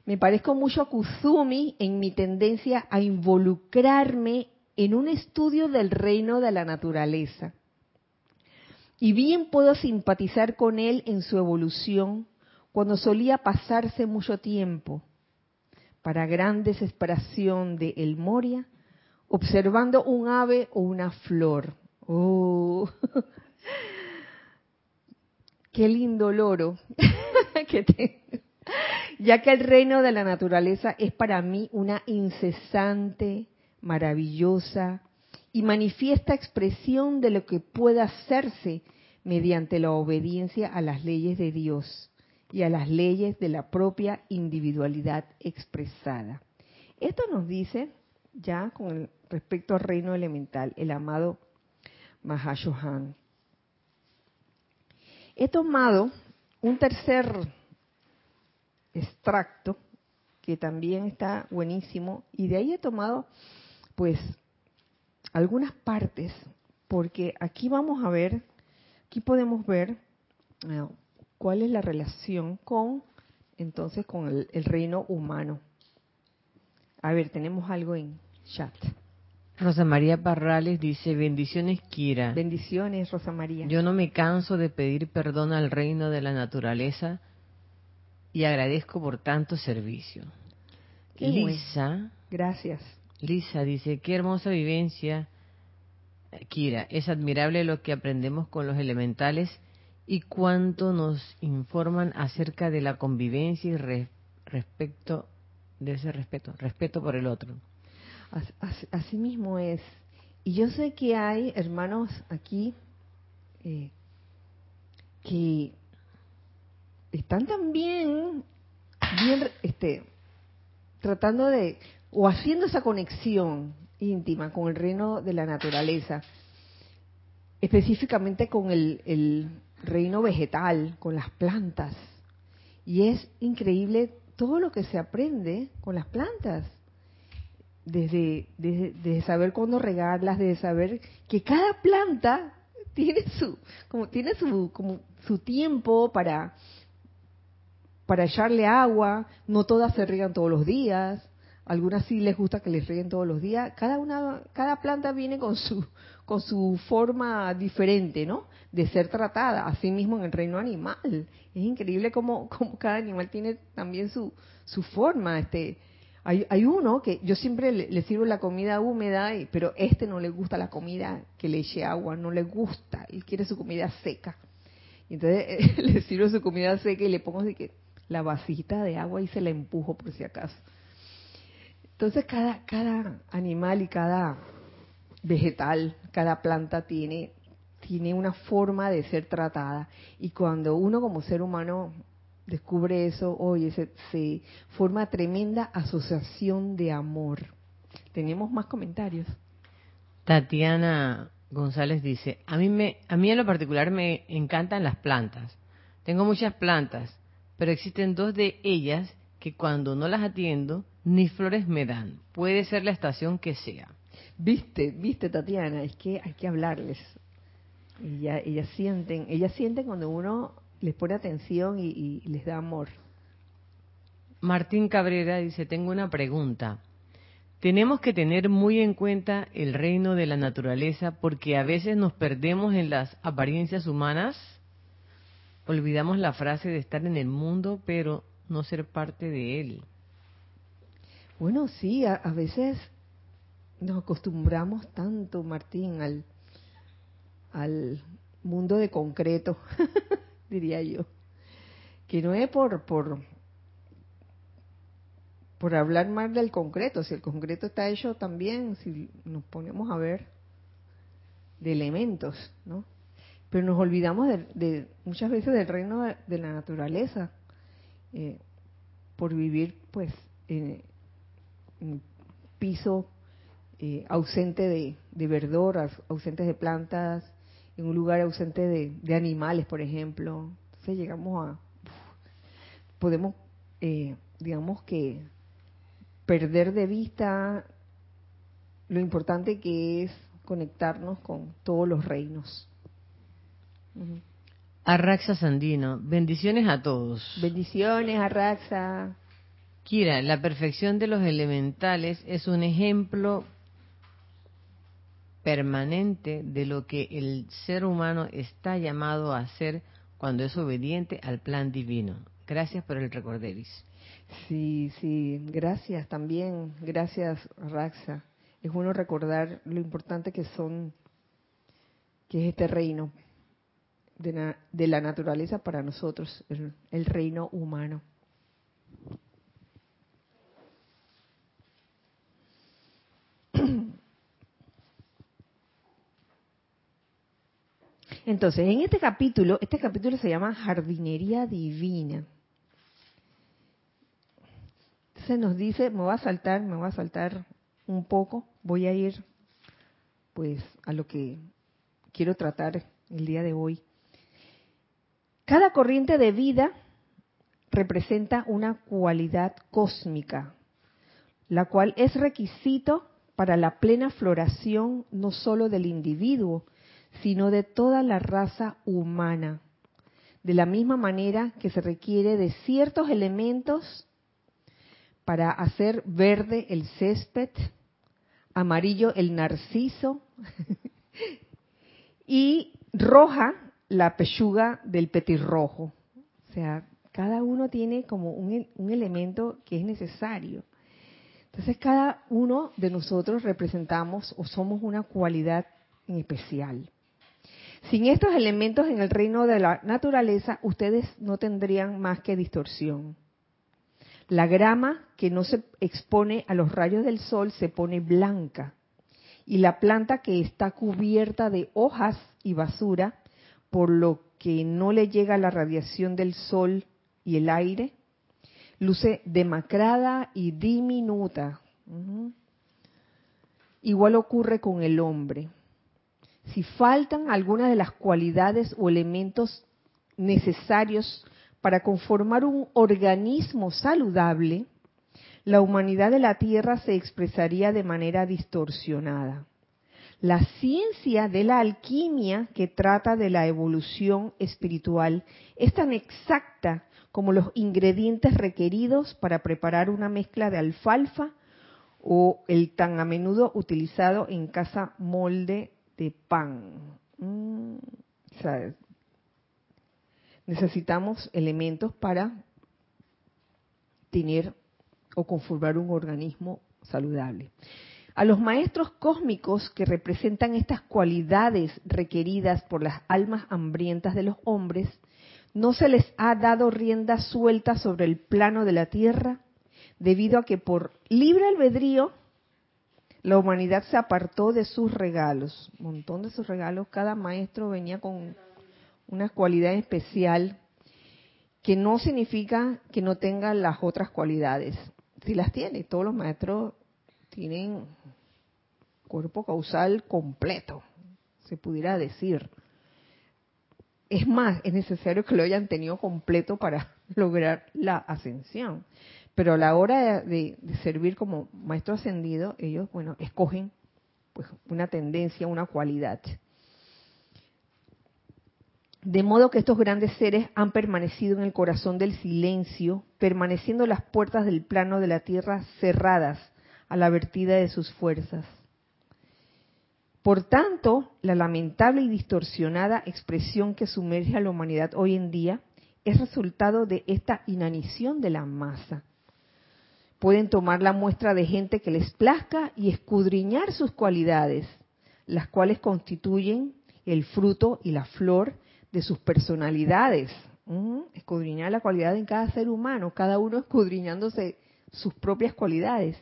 Me parezco mucho a Kuzumi en mi tendencia a involucrarme en un estudio del reino de la naturaleza. Y bien puedo simpatizar con él en su evolución cuando solía pasarse mucho tiempo, para gran desesperación de El Moria, observando un ave o una flor. ¡Oh! ¡Qué lindo loro! que ya que el reino de la naturaleza es para mí una incesante, maravillosa y manifiesta expresión de lo que pueda hacerse mediante la obediencia a las leyes de Dios y a las leyes de la propia individualidad expresada. Esto nos dice ya con respecto al reino elemental, el amado Mahashohan. He tomado un tercer extracto que también está buenísimo y de ahí he tomado pues algunas partes porque aquí vamos a ver, aquí podemos ver eh, cuál es la relación con entonces con el, reino humano. A ver, tenemos algo en chat. Rosa María Parrales dice, bendiciones Kira. Bendiciones, Rosa María. Yo no me canso de pedir perdón al reino de la naturaleza y agradezco por tanto servicio. Lisa. Gracias. Lisa dice, qué hermosa vivencia. Kira, es admirable lo que aprendemos con los elementales y cuánto nos informan acerca de la convivencia y respecto de ese respeto, respeto por el otro. Así, mismo es. Y yo sé que hay hermanos aquí eh, que están también bien, este, tratando de, o haciendo esa conexión íntima con el reino de la naturaleza, específicamente con el, el reino vegetal, con las plantas. Y es increíble todo lo que se aprende con las plantas. Desde, desde, saber cuándo regarlas, de saber que cada planta tiene su, como tiene su, como su tiempo para para echarle agua, no todas se riegan todos los días, algunas sí les gusta que les rieguen todos los días. Cada una, cada planta viene con su, con su forma diferente, ¿no? De ser tratada. Así mismo en el reino animal. Es increíble cómo, cómo cada animal tiene también su, su forma. Este, hay, hay uno que yo siempre le, sirvo la comida húmeda, pero este no le gusta la comida que le eche agua, no le gusta. Él quiere su comida seca. entonces le sirvo su comida seca y le pongo así que la vasita de agua y se la empujo por si acaso. Entonces cada, cada animal y cada vegetal, cada planta tiene, tiene una forma de ser tratada. Y cuando uno como ser humano descubre eso, oye, se, se forma tremenda asociación de amor. Tenemos más comentarios. Tatiana González dice, a mí, me, a mí en lo particular me encantan las plantas. Tengo muchas plantas pero existen dos de ellas que cuando no las atiendo, ni flores me dan. Puede ser la estación que sea. Viste, viste Tatiana, es que hay que hablarles. Ellas, ellas sienten, ellas sienten cuando uno les pone atención y, y les da amor. Martín Cabrera dice, tengo una pregunta. Tenemos que tener muy en cuenta el reino de la naturaleza porque a veces nos perdemos en las apariencias humanas, olvidamos la frase de estar en el mundo pero no ser parte de él. Bueno, sí, a, veces nos acostumbramos tanto, Martín, al, mundo de concreto, diría yo, que no es por, por, por hablar más del concreto, si el concreto está hecho también, si nos ponemos a ver, de elementos, ¿no? Pero nos olvidamos de, muchas veces del reino de, la naturaleza, eh, por vivir pues en, un piso eh, ausente de, de verdor, ausentes de plantas, en un lugar ausente de, de animales, por ejemplo. Entonces llegamos a, podemos, eh, digamos que perder de vista lo importante que es conectarnos con todos los reinos. Arraxa Sandino, bendiciones a todos. Bendiciones, Arraxa. Kira, la perfección de los elementales es un ejemplo permanente de lo que el ser humano está llamado a hacer cuando es obediente al plan divino. Gracias por el recorderis. Sí, sí, gracias también, gracias Raxa. Es bueno recordar lo importante que son, que es este reino de, la naturaleza para nosotros, el, reino humano. Entonces, en este capítulo, este capítulo se llama Jardinería Divina se nos dice, me voy a saltar, me voy a saltar un poco, voy a ir pues a lo que quiero tratar el día de hoy. Cada corriente de vida representa una cualidad cósmica, la cual es requisito para la plena floración no solo del individuo, sino de toda la raza humana. De la misma manera que se requiere de ciertos elementos para hacer verde el césped, amarillo el narciso y roja la pechuga del petirrojo. O sea, cada uno tiene como un, un, elemento que es necesario. Entonces, cada uno de nosotros representamos o somos una cualidad en especial. Sin estos elementos en el reino de la naturaleza, ustedes no tendrían más que distorsión. La grama que no se expone a los rayos del sol se pone blanca y la planta que está cubierta de hojas y basura, por lo que no le llega la radiación del sol y el aire, luce demacrada y diminuta. Igual ocurre con el hombre. Si faltan algunas de las cualidades o elementos necesarios para conformar un organismo saludable, la humanidad de la Tierra se expresaría de manera distorsionada. La ciencia de la alquimia que trata de la evolución espiritual es tan exacta como los ingredientes requeridos para preparar una mezcla de alfalfa o el tan a menudo utilizado en casa molde de pan. Mm, necesitamos elementos para tener o conformar un organismo saludable. A los maestros cósmicos que representan estas cualidades requeridas por las almas hambrientas de los hombres, no se les ha dado rienda suelta sobre el plano de la tierra, debido a que por libre albedrío la humanidad se apartó de sus regalos. Un montón de sus regalos, cada maestro venía con una cualidad especial que no significa que no tenga las otras cualidades. Si las tiene, todos los maestros tienen cuerpo causal completo, se pudiera decir. Es más, es necesario que lo hayan tenido completo para lograr la ascensión. Pero a la hora de, servir como maestro ascendido, ellos, bueno, escogen pues una tendencia, una cualidad. De modo que estos grandes seres han permanecido en el corazón del silencio, permaneciendo las puertas del plano de la tierra cerradas a la vertida de sus fuerzas. Por tanto, la lamentable y distorsionada expresión que sumerge a la humanidad hoy en día es resultado de esta inanición de la masa. Pueden tomar la muestra de gente que les plazca y escudriñar sus cualidades, las cuales constituyen el fruto y la flor de sus personalidades. escudriñar la cualidad en cada ser humano, cada uno escudriñándose sus propias cualidades.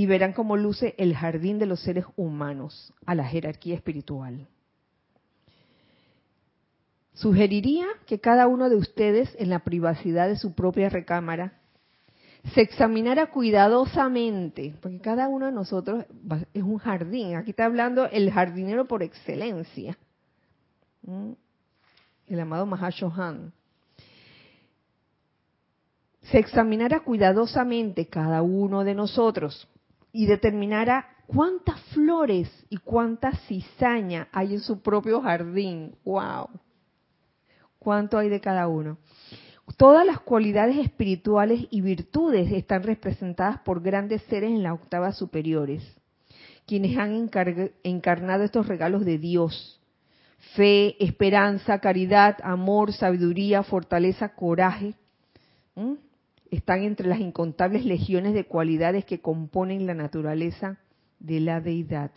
Y verán cómo luce el jardín de los seres humanos a la jerarquía espiritual. Sugeriría que cada uno de ustedes, en la privacidad de su propia recámara, se examinara cuidadosamente, porque cada uno de nosotros es un jardín. Aquí está hablando el jardinero por excelencia, el amado Mahashohan. Se examinara cuidadosamente cada uno de nosotros y determinara cuántas flores y cuánta cizaña hay en su propio jardín. ¡Wow! ¿Cuánto hay de cada uno? Todas las cualidades espirituales y virtudes están representadas por grandes seres en las octavas superiores, quienes han encarnado estos regalos de Dios. Fe, esperanza, caridad, amor, sabiduría, fortaleza, coraje. Están entre las incontables legiones de cualidades que componen la naturaleza de la deidad.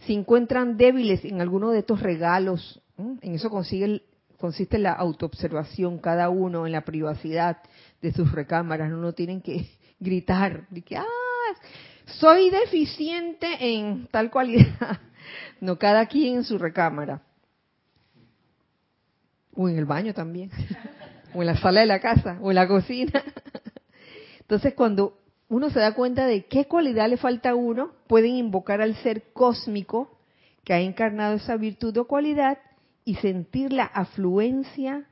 Si encuentran débiles en alguno de estos regalos, en eso consiste la autoobservación, cada uno en la privacidad de sus recámaras, no, tienen que gritar, de que, ah, soy deficiente en tal cualidad. No, cada quien en su recámara. O en el baño también. O en la sala de la casa, o en la cocina. Entonces, cuando uno se da cuenta de qué cualidad le falta a uno, pueden invocar al ser cósmico que ha encarnado esa virtud o cualidad y sentir la afluencia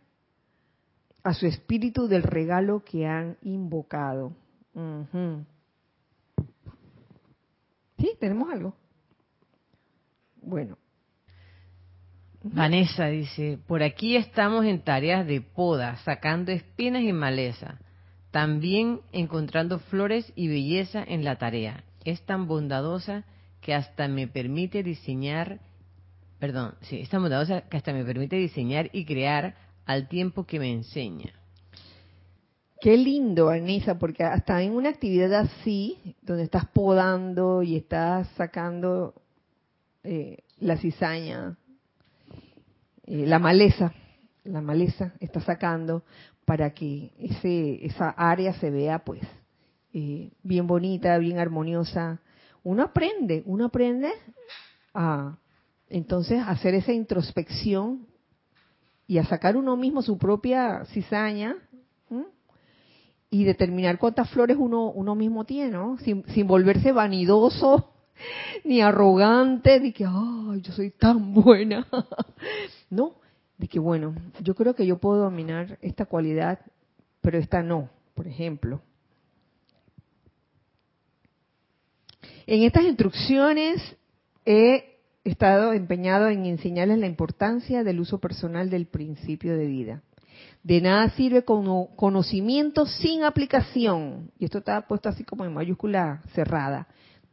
a su espíritu del regalo que han invocado. ¿Sí? ¿Tenemos algo? Bueno. Vanessa dice, por aquí estamos en tareas de poda, sacando espinas y maleza, también encontrando flores y belleza en la tarea. Es tan bondadosa que hasta me permite diseñar perdón, sí, esta bondadosa que hasta me permite diseñar y crear al tiempo que me enseña. Qué lindo, Anisa, porque hasta en una actividad así, donde estás podando y estás sacando eh, la cizaña, eh, la maleza, la maleza está sacando para que ese, esa área se vea pues eh, bien bonita, bien armoniosa. Uno aprende, uno aprende a, entonces, hacer esa introspección y a sacar uno mismo su propia cizaña y determinar cuántas flores uno, uno mismo tiene. Sin, sin volverse vanidoso ni arrogante, de que, yo soy tan buena. no, de que, bueno, yo creo que yo puedo dominar esta cualidad, pero esta no, por ejemplo. En estas instrucciones he estado empeñado en enseñarles la importancia del uso personal del principio de vida. De nada sirve como conocimiento sin aplicación. Y esto está puesto así como en mayúscula cerrada.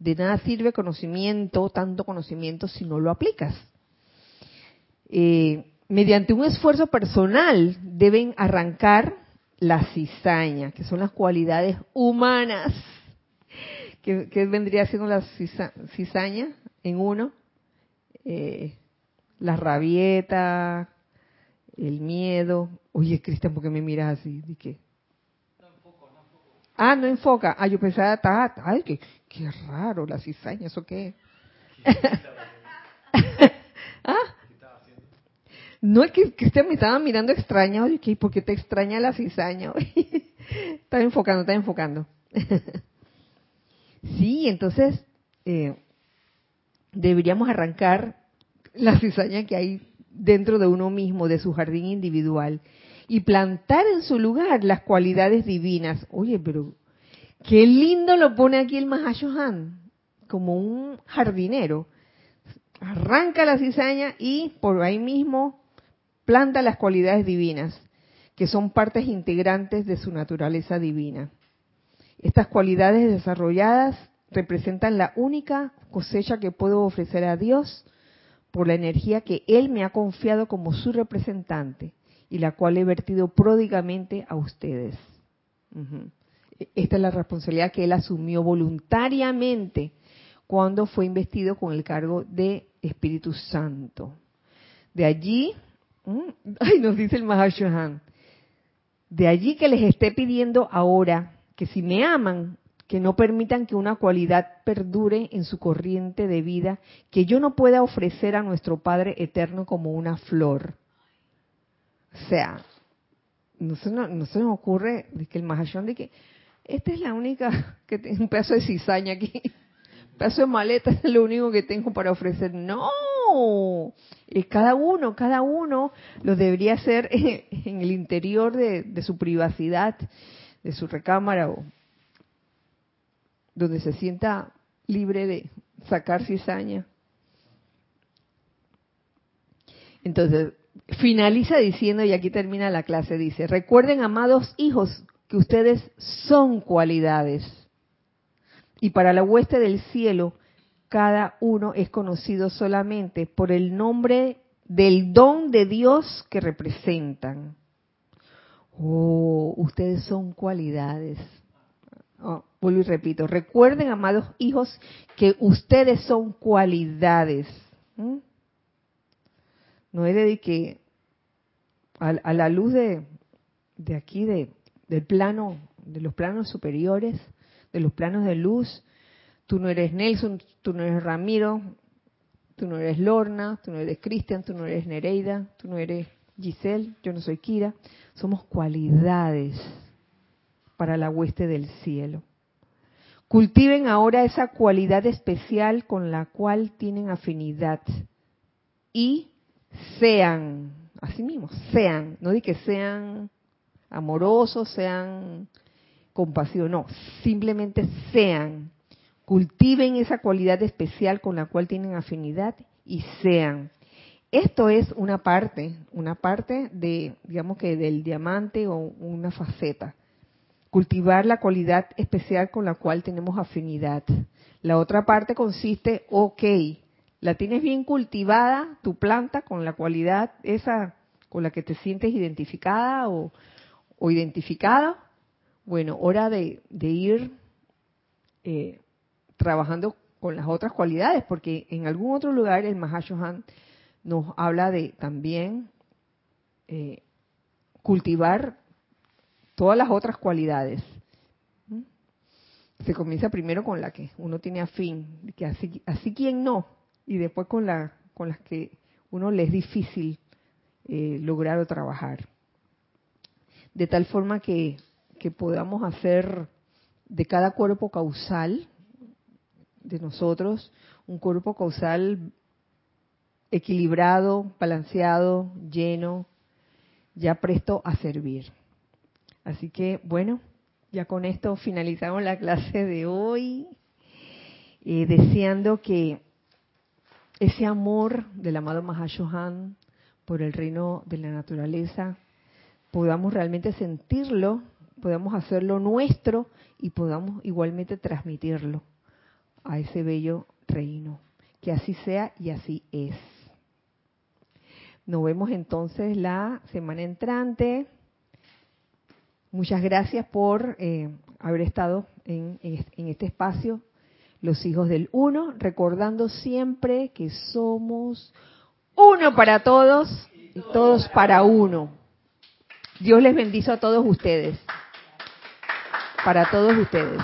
De nada sirve conocimiento, tanto conocimiento, si no lo aplicas. Eh, mediante un esfuerzo personal deben arrancar la cizaña, que son las cualidades humanas. ¿Qué, vendría siendo la cizaña en uno? eh, la rabieta, el miedo. Oye, Cristian, ¿por qué me miras así? ¿De qué? Ah, no enfoca. Ah, yo pensaba, ay, qué, qué raro, la cizaña, ¿eso qué? ¿Ah? No es que Cristian me estaba mirando extraña, oye, ¿por qué te extraña la cizaña? está enfocando, está enfocando. sí, entonces, eh, deberíamos arrancar la cizaña que hay dentro de uno mismo, de su jardín individual, y plantar en su lugar las cualidades divinas. Oye, pero qué lindo lo pone aquí el Mahashohan, como un jardinero. Arranca la cizaña y por ahí mismo planta las cualidades divinas, que son partes integrantes de su naturaleza divina. Estas cualidades desarrolladas representan la única cosecha que puedo ofrecer a Dios por la energía que Él me ha confiado como su representante y la cual he vertido pródigamente a ustedes. Esta es la responsabilidad que Él asumió voluntariamente cuando fue investido con el cargo de Espíritu Santo. De allí, ay, nos dice el Mahashohan, de allí que les esté pidiendo ahora que si me aman, que no permitan que una cualidad perdure en su corriente de vida que yo no pueda ofrecer a nuestro Padre Eterno como una flor. O sea, no se, se nos ocurre que el Mahashon de que esta es la única que tiene un pedazo de cizaña aquí, un pedazo de maleta es lo único que tengo para ofrecer. No, cada uno, cada uno lo debería hacer en el interior de, de su privacidad, de su recámara o donde se sienta libre de sacar cizaña. Entonces, finaliza diciendo, y aquí termina la clase, dice, recuerden, amados hijos, que ustedes son cualidades. Y para la hueste del cielo, cada uno es conocido solamente por el nombre del don de Dios que representan. Oh, ustedes son cualidades. Oh, vuelvo y repito, recuerden, amados hijos, que ustedes son cualidades. No es de que a, la luz de, de aquí, de, del plano, de los planos superiores, de los planos de luz, tú no eres Nelson, tú no eres Ramiro, tú no eres Lorna, tú no eres Cristian, tú no eres Nereida, tú no eres Giselle, yo no soy Kira. Somos cualidades para la hueste del cielo. Cultiven ahora esa cualidad especial con la cual tienen afinidad y sean, así mismo, sean, no di que sean amorosos, sean compasivos, no, simplemente sean, cultiven esa cualidad especial con la cual tienen afinidad y sean. Esto es una parte, una parte de, digamos que del diamante o una faceta cultivar la cualidad especial con la cual tenemos afinidad. La otra parte consiste, ok, la tienes bien cultivada, tu planta, con la cualidad esa con la que te sientes identificada o, identificada. Bueno, hora de, ir eh, trabajando con las otras cualidades, porque en algún otro lugar el Mahashohan nos habla de también eh, cultivar todas las otras cualidades. Se comienza primero con la que uno tiene afín, que así, así quien no, y después con, la, con las que uno le es difícil eh, lograr o trabajar. De tal forma que, que podamos hacer de cada cuerpo causal de nosotros un cuerpo causal equilibrado, balanceado, lleno, ya presto a servir. Así que, bueno, ya con esto finalizamos la clase de hoy, eh, deseando que ese amor del amado Mahashohan por el reino de la naturaleza podamos realmente sentirlo, podamos hacerlo nuestro y podamos igualmente transmitirlo a ese bello reino. Que así sea y así es. Nos vemos entonces la semana entrante. Muchas gracias por eh, haber estado en, este espacio, los hijos del uno, recordando siempre que somos uno para todos y todos para uno. Dios les bendice a todos ustedes, para todos ustedes.